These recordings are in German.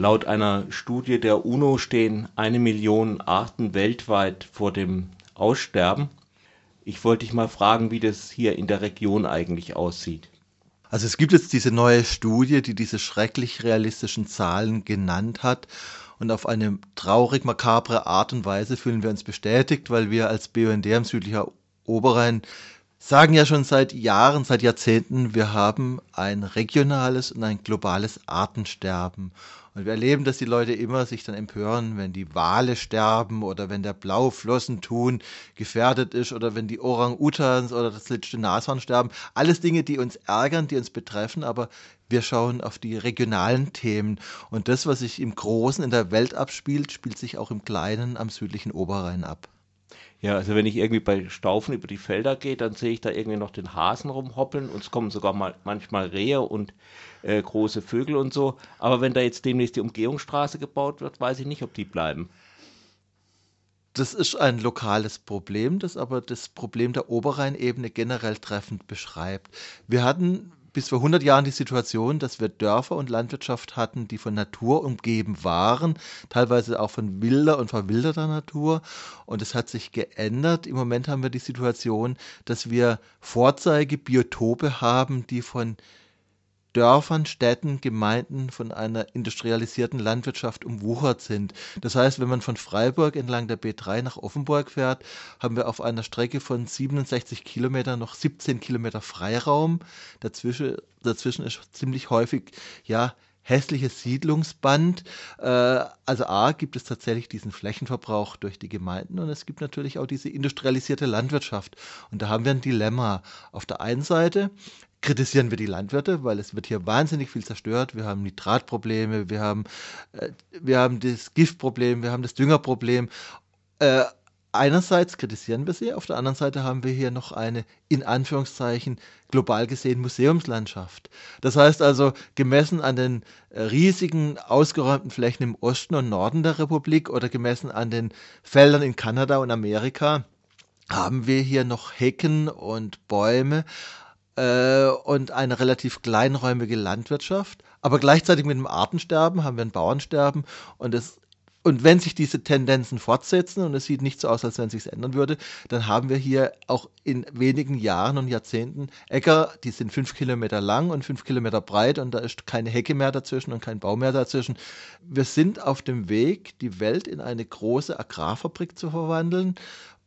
Laut einer Studie der UNO stehen eine Million Arten weltweit vor dem Aussterben. Ich wollte dich mal fragen, wie das hier in der Region eigentlich aussieht. Also es gibt jetzt diese neue Studie, die diese schrecklich realistischen Zahlen genannt hat. Und auf eine traurig makabre Art und Weise fühlen wir uns bestätigt, weil wir als BUND am südlicher Oberrhein sagen ja schon seit Jahren, seit Jahrzehnten, wir haben ein regionales und ein globales Artensterben. Und wir erleben, dass die Leute immer sich dann empören, wenn die Wale sterben oder wenn der Blauflossentun gefährdet ist oder wenn die Orang-Utans oder das letzte Nashorn sterben. Alles Dinge, die uns ärgern, die uns betreffen, aber wir schauen auf die regionalen Themen. Und das, was sich im Großen in der Welt abspielt, spielt sich auch im Kleinen am südlichen Oberrhein ab. Ja, also wenn ich irgendwie bei Staufen über die Felder gehe, dann sehe ich da irgendwie noch den Hasen rumhoppeln und es kommen sogar mal manchmal Rehe und äh, große Vögel und so. Aber wenn da jetzt demnächst die Umgehungsstraße gebaut wird, weiß ich nicht, ob die bleiben. Das ist ein lokales Problem, das aber das Problem der Oberrheinebene generell treffend beschreibt. Wir hatten bis vor 100 Jahren die Situation, dass wir Dörfer und Landwirtschaft hatten, die von Natur umgeben waren, teilweise auch von wilder und verwilderter Natur. Und es hat sich geändert. Im Moment haben wir die Situation, dass wir Vorzeigebiotope haben, die von Dörfern, Städten, Gemeinden von einer industrialisierten Landwirtschaft umwuchert sind. Das heißt, wenn man von Freiburg entlang der B3 nach Offenburg fährt, haben wir auf einer Strecke von 67 Kilometern noch 17 Kilometer Freiraum. Dazwischen, dazwischen ist ziemlich häufig, ja, hässliches Siedlungsband. Äh, also A gibt es tatsächlich diesen Flächenverbrauch durch die Gemeinden und es gibt natürlich auch diese industrialisierte Landwirtschaft. Und da haben wir ein Dilemma. Auf der einen Seite kritisieren wir die Landwirte, weil es wird hier wahnsinnig viel zerstört. Wir haben Nitratprobleme, wir haben, äh, wir haben das Giftproblem, wir haben das Düngerproblem. Äh, einerseits kritisieren wir sie, auf der anderen Seite haben wir hier noch eine, in Anführungszeichen, global gesehen Museumslandschaft. Das heißt also, gemessen an den äh, riesigen ausgeräumten Flächen im Osten und Norden der Republik oder gemessen an den Feldern in Kanada und Amerika, haben wir hier noch Hecken und Bäume, äh, und eine relativ kleinräumige Landwirtschaft. Aber gleichzeitig mit dem Artensterben haben wir ein Bauernsterben und es und wenn sich diese Tendenzen fortsetzen, und es sieht nicht so aus, als wenn es sich ändern würde, dann haben wir hier auch in wenigen Jahren und Jahrzehnten Äcker, die sind fünf Kilometer lang und fünf Kilometer breit und da ist keine Hecke mehr dazwischen und kein Baum mehr dazwischen. Wir sind auf dem Weg, die Welt in eine große Agrarfabrik zu verwandeln.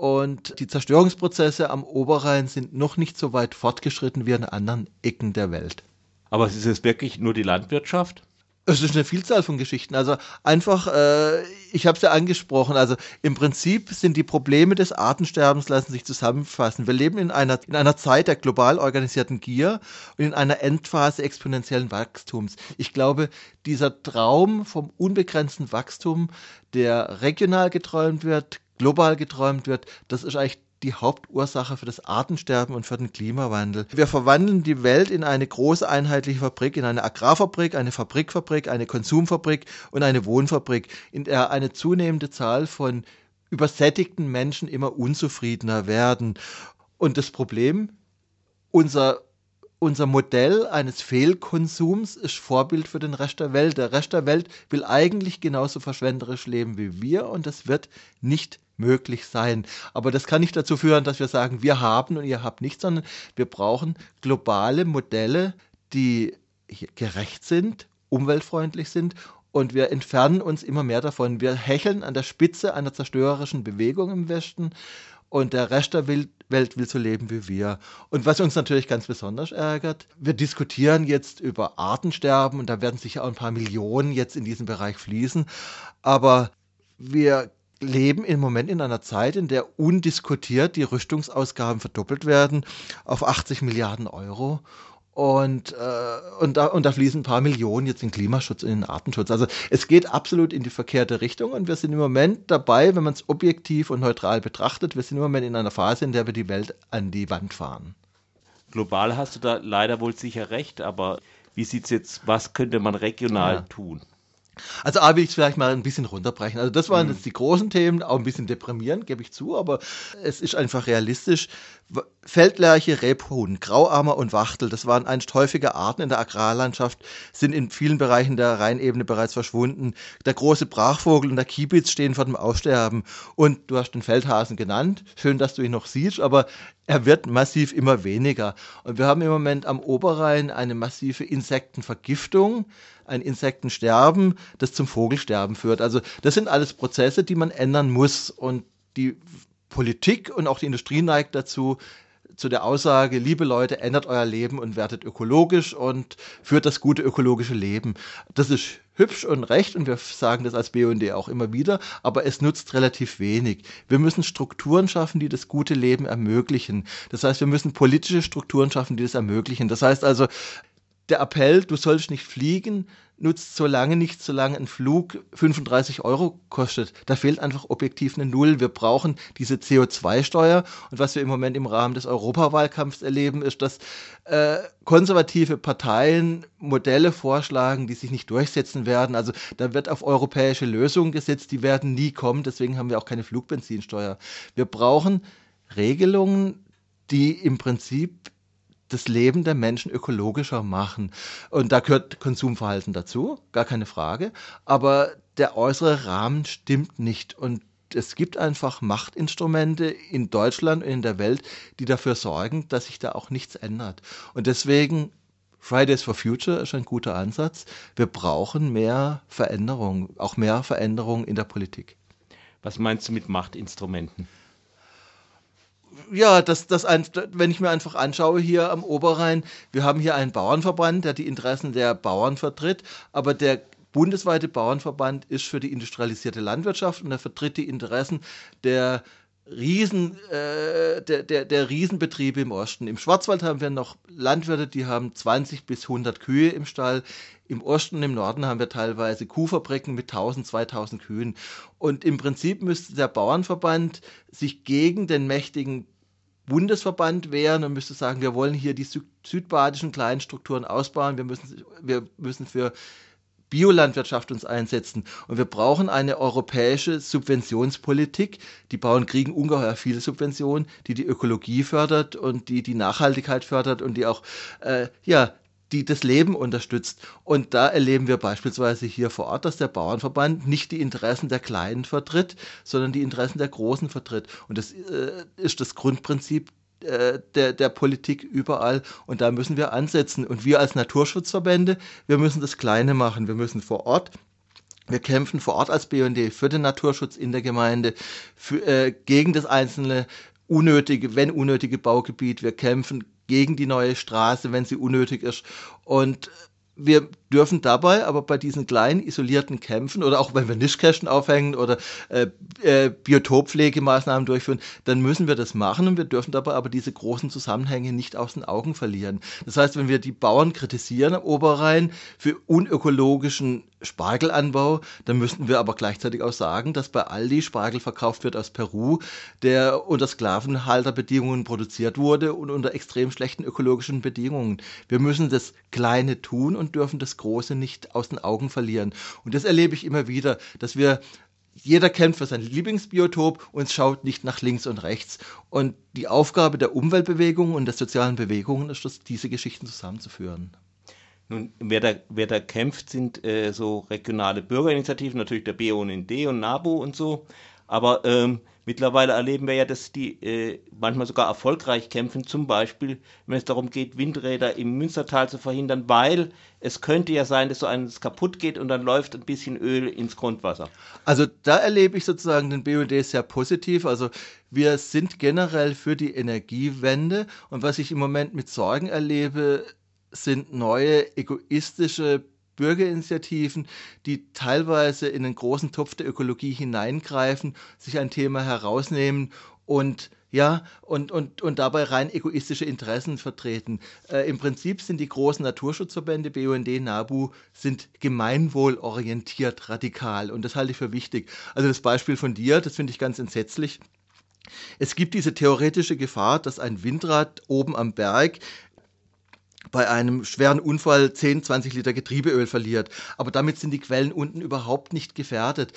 Und die Zerstörungsprozesse am Oberrhein sind noch nicht so weit fortgeschritten wie an anderen Ecken der Welt. Aber es ist jetzt wirklich nur die Landwirtschaft? Es ist eine Vielzahl von Geschichten. Also einfach, äh, ich habe es ja angesprochen, also im Prinzip sind die Probleme des Artensterbens, lassen sich zusammenfassen. Wir leben in einer, in einer Zeit der global organisierten Gier und in einer Endphase exponentiellen Wachstums. Ich glaube, dieser Traum vom unbegrenzten Wachstum, der regional geträumt wird, global geträumt wird, das ist eigentlich die Hauptursache für das Artensterben und für den Klimawandel. Wir verwandeln die Welt in eine große einheitliche Fabrik, in eine Agrarfabrik, eine Fabrikfabrik, eine Konsumfabrik und eine Wohnfabrik, in der eine zunehmende Zahl von übersättigten Menschen immer unzufriedener werden. Und das Problem, unser unser Modell eines Fehlkonsums ist Vorbild für den Rest der Welt. Der Rest der Welt will eigentlich genauso verschwenderisch leben wie wir und das wird nicht möglich sein. Aber das kann nicht dazu führen, dass wir sagen, wir haben und ihr habt nichts, sondern wir brauchen globale Modelle, die gerecht sind, umweltfreundlich sind und wir entfernen uns immer mehr davon. Wir hecheln an der Spitze einer zerstörerischen Bewegung im Westen und der Rest der Welt will so leben wie wir. Und was uns natürlich ganz besonders ärgert, wir diskutieren jetzt über Artensterben und da werden sicher auch ein paar Millionen jetzt in diesen Bereich fließen, aber wir leben im Moment in einer Zeit, in der undiskutiert die Rüstungsausgaben verdoppelt werden auf 80 Milliarden Euro. Und, äh, und, da, und da fließen ein paar Millionen jetzt in Klimaschutz und in Artenschutz. Also es geht absolut in die verkehrte Richtung und wir sind im Moment dabei, wenn man es objektiv und neutral betrachtet, wir sind im Moment in einer Phase, in der wir die Welt an die Wand fahren. Global hast du da leider wohl sicher recht, aber wie sieht es jetzt, was könnte man regional ja. tun? Also A will ich es vielleicht mal ein bisschen runterbrechen. Also das waren mhm. jetzt die großen Themen, auch ein bisschen deprimierend, gebe ich zu, aber es ist einfach realistisch. Feldlerche, Rebhuhn, Grauammer und Wachtel, das waren einst häufige Arten in der Agrarlandschaft, sind in vielen Bereichen der Rheinebene bereits verschwunden. Der große Brachvogel und der Kiebitz stehen vor dem Aussterben. Und du hast den Feldhasen genannt. Schön, dass du ihn noch siehst, aber er wird massiv immer weniger. Und wir haben im Moment am Oberrhein eine massive Insektenvergiftung, ein Insektensterben, das zum Vogelsterben führt. Also das sind alles Prozesse, die man ändern muss. Und die Politik und auch die Industrie neigt dazu, zu der Aussage, liebe Leute, ändert euer Leben und werdet ökologisch und führt das gute ökologische Leben. Das ist hübsch und recht und wir sagen das als BUND auch immer wieder, aber es nutzt relativ wenig. Wir müssen Strukturen schaffen, die das gute Leben ermöglichen. Das heißt, wir müssen politische Strukturen schaffen, die das ermöglichen. Das heißt also, der Appell, du sollst nicht fliegen, nutzt so lange nicht, solange ein Flug 35 Euro kostet. Da fehlt einfach objektiv eine Null. Wir brauchen diese CO2-Steuer. Und was wir im Moment im Rahmen des Europawahlkampfs erleben, ist, dass äh, konservative Parteien Modelle vorschlagen, die sich nicht durchsetzen werden. Also da wird auf europäische Lösungen gesetzt, die werden nie kommen. Deswegen haben wir auch keine Flugbenzinsteuer. Wir brauchen Regelungen, die im Prinzip das Leben der Menschen ökologischer machen. Und da gehört Konsumverhalten dazu, gar keine Frage. Aber der äußere Rahmen stimmt nicht. Und es gibt einfach Machtinstrumente in Deutschland und in der Welt, die dafür sorgen, dass sich da auch nichts ändert. Und deswegen Fridays for Future ist ein guter Ansatz. Wir brauchen mehr Veränderung, auch mehr Veränderung in der Politik. Was meinst du mit Machtinstrumenten? Ja, das, das ein, wenn ich mir einfach anschaue hier am Oberrhein, wir haben hier einen Bauernverband, der die Interessen der Bauern vertritt, aber der bundesweite Bauernverband ist für die industrialisierte Landwirtschaft und er vertritt die Interessen der Riesen, äh, der, der, der Riesenbetriebe im Osten. Im Schwarzwald haben wir noch Landwirte, die haben 20 bis 100 Kühe im Stall. Im Osten und im Norden haben wir teilweise Kuhfabriken mit 1000, 2000 Kühen. Und im Prinzip müsste der Bauernverband sich gegen den mächtigen Bundesverband wehren und müsste sagen, wir wollen hier die südbadischen kleinen Strukturen ausbauen. Wir müssen, wir müssen für Biolandwirtschaft uns einsetzen. Und wir brauchen eine europäische Subventionspolitik. Die Bauern kriegen ungeheuer viele Subventionen, die die Ökologie fördert und die die Nachhaltigkeit fördert und die auch äh, ja, die das Leben unterstützt. Und da erleben wir beispielsweise hier vor Ort, dass der Bauernverband nicht die Interessen der Kleinen vertritt, sondern die Interessen der Großen vertritt. Und das äh, ist das Grundprinzip der, der Politik überall und da müssen wir ansetzen. Und wir als Naturschutzverbände, wir müssen das Kleine machen. Wir müssen vor Ort wir kämpfen vor Ort als BND für den Naturschutz in der Gemeinde, für, äh, gegen das einzelne unnötige, wenn unnötige Baugebiet. Wir kämpfen gegen die neue Straße, wenn sie unnötig ist. Und wir dürfen dabei aber bei diesen kleinen isolierten Kämpfen oder auch wenn wir Nischkästen aufhängen oder äh, äh, Biotoppflegemaßnahmen durchführen, dann müssen wir das machen und wir dürfen dabei aber diese großen Zusammenhänge nicht aus den Augen verlieren. Das heißt, wenn wir die Bauern kritisieren am Oberrhein für unökologischen Spargelanbau, dann müssten wir aber gleichzeitig auch sagen, dass bei Aldi Spargel verkauft wird aus Peru, der unter Sklavenhalterbedingungen produziert wurde und unter extrem schlechten ökologischen Bedingungen. Wir müssen das Kleine tun und dürfen das Große nicht aus den Augen verlieren. Und das erlebe ich immer wieder, dass wir jeder kämpft für sein Lieblingsbiotop und schaut nicht nach links und rechts. Und die Aufgabe der Umweltbewegungen und der sozialen Bewegungen ist es, diese Geschichten zusammenzuführen. Nun, wer da, wer da kämpft, sind äh, so regionale Bürgerinitiativen, natürlich der BUND und NABU und so. Aber ähm, mittlerweile erleben wir ja, dass die äh, manchmal sogar erfolgreich kämpfen, zum Beispiel, wenn es darum geht, Windräder im Münstertal zu verhindern, weil es könnte ja sein, dass so eines kaputt geht und dann läuft ein bisschen Öl ins Grundwasser. Also da erlebe ich sozusagen den BUD sehr positiv. Also wir sind generell für die Energiewende und was ich im Moment mit Sorgen erlebe, sind neue egoistische Bürgerinitiativen, die teilweise in den großen Topf der Ökologie hineingreifen, sich ein Thema herausnehmen und ja, und, und, und dabei rein egoistische Interessen vertreten. Äh, Im Prinzip sind die großen Naturschutzverbände, BUND, NABU, sind gemeinwohlorientiert radikal und das halte ich für wichtig. Also das Beispiel von dir, das finde ich ganz entsetzlich. Es gibt diese theoretische Gefahr, dass ein Windrad oben am Berg bei einem schweren Unfall 10, 20 Liter Getriebeöl verliert. Aber damit sind die Quellen unten überhaupt nicht gefährdet.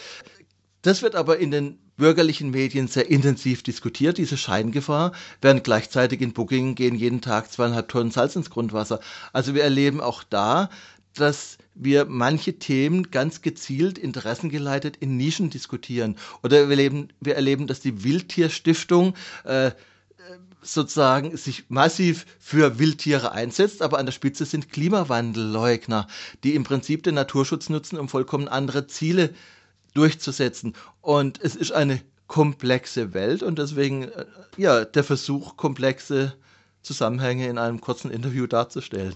Das wird aber in den bürgerlichen Medien sehr intensiv diskutiert, diese Scheingefahr, während gleichzeitig in Booking gehen jeden Tag zweieinhalb Tonnen Salz ins Grundwasser. Also wir erleben auch da, dass wir manche Themen ganz gezielt interessengeleitet in Nischen diskutieren. Oder wir erleben, wir erleben dass die Wildtierstiftung äh, sozusagen sich massiv für Wildtiere einsetzt, aber an der Spitze sind Klimawandelleugner, die im Prinzip den Naturschutz nutzen, um vollkommen andere Ziele durchzusetzen. Und es ist eine komplexe Welt und deswegen äh, ja der Versuch, komplexe Zusammenhänge in einem kurzen Interview darzustellen.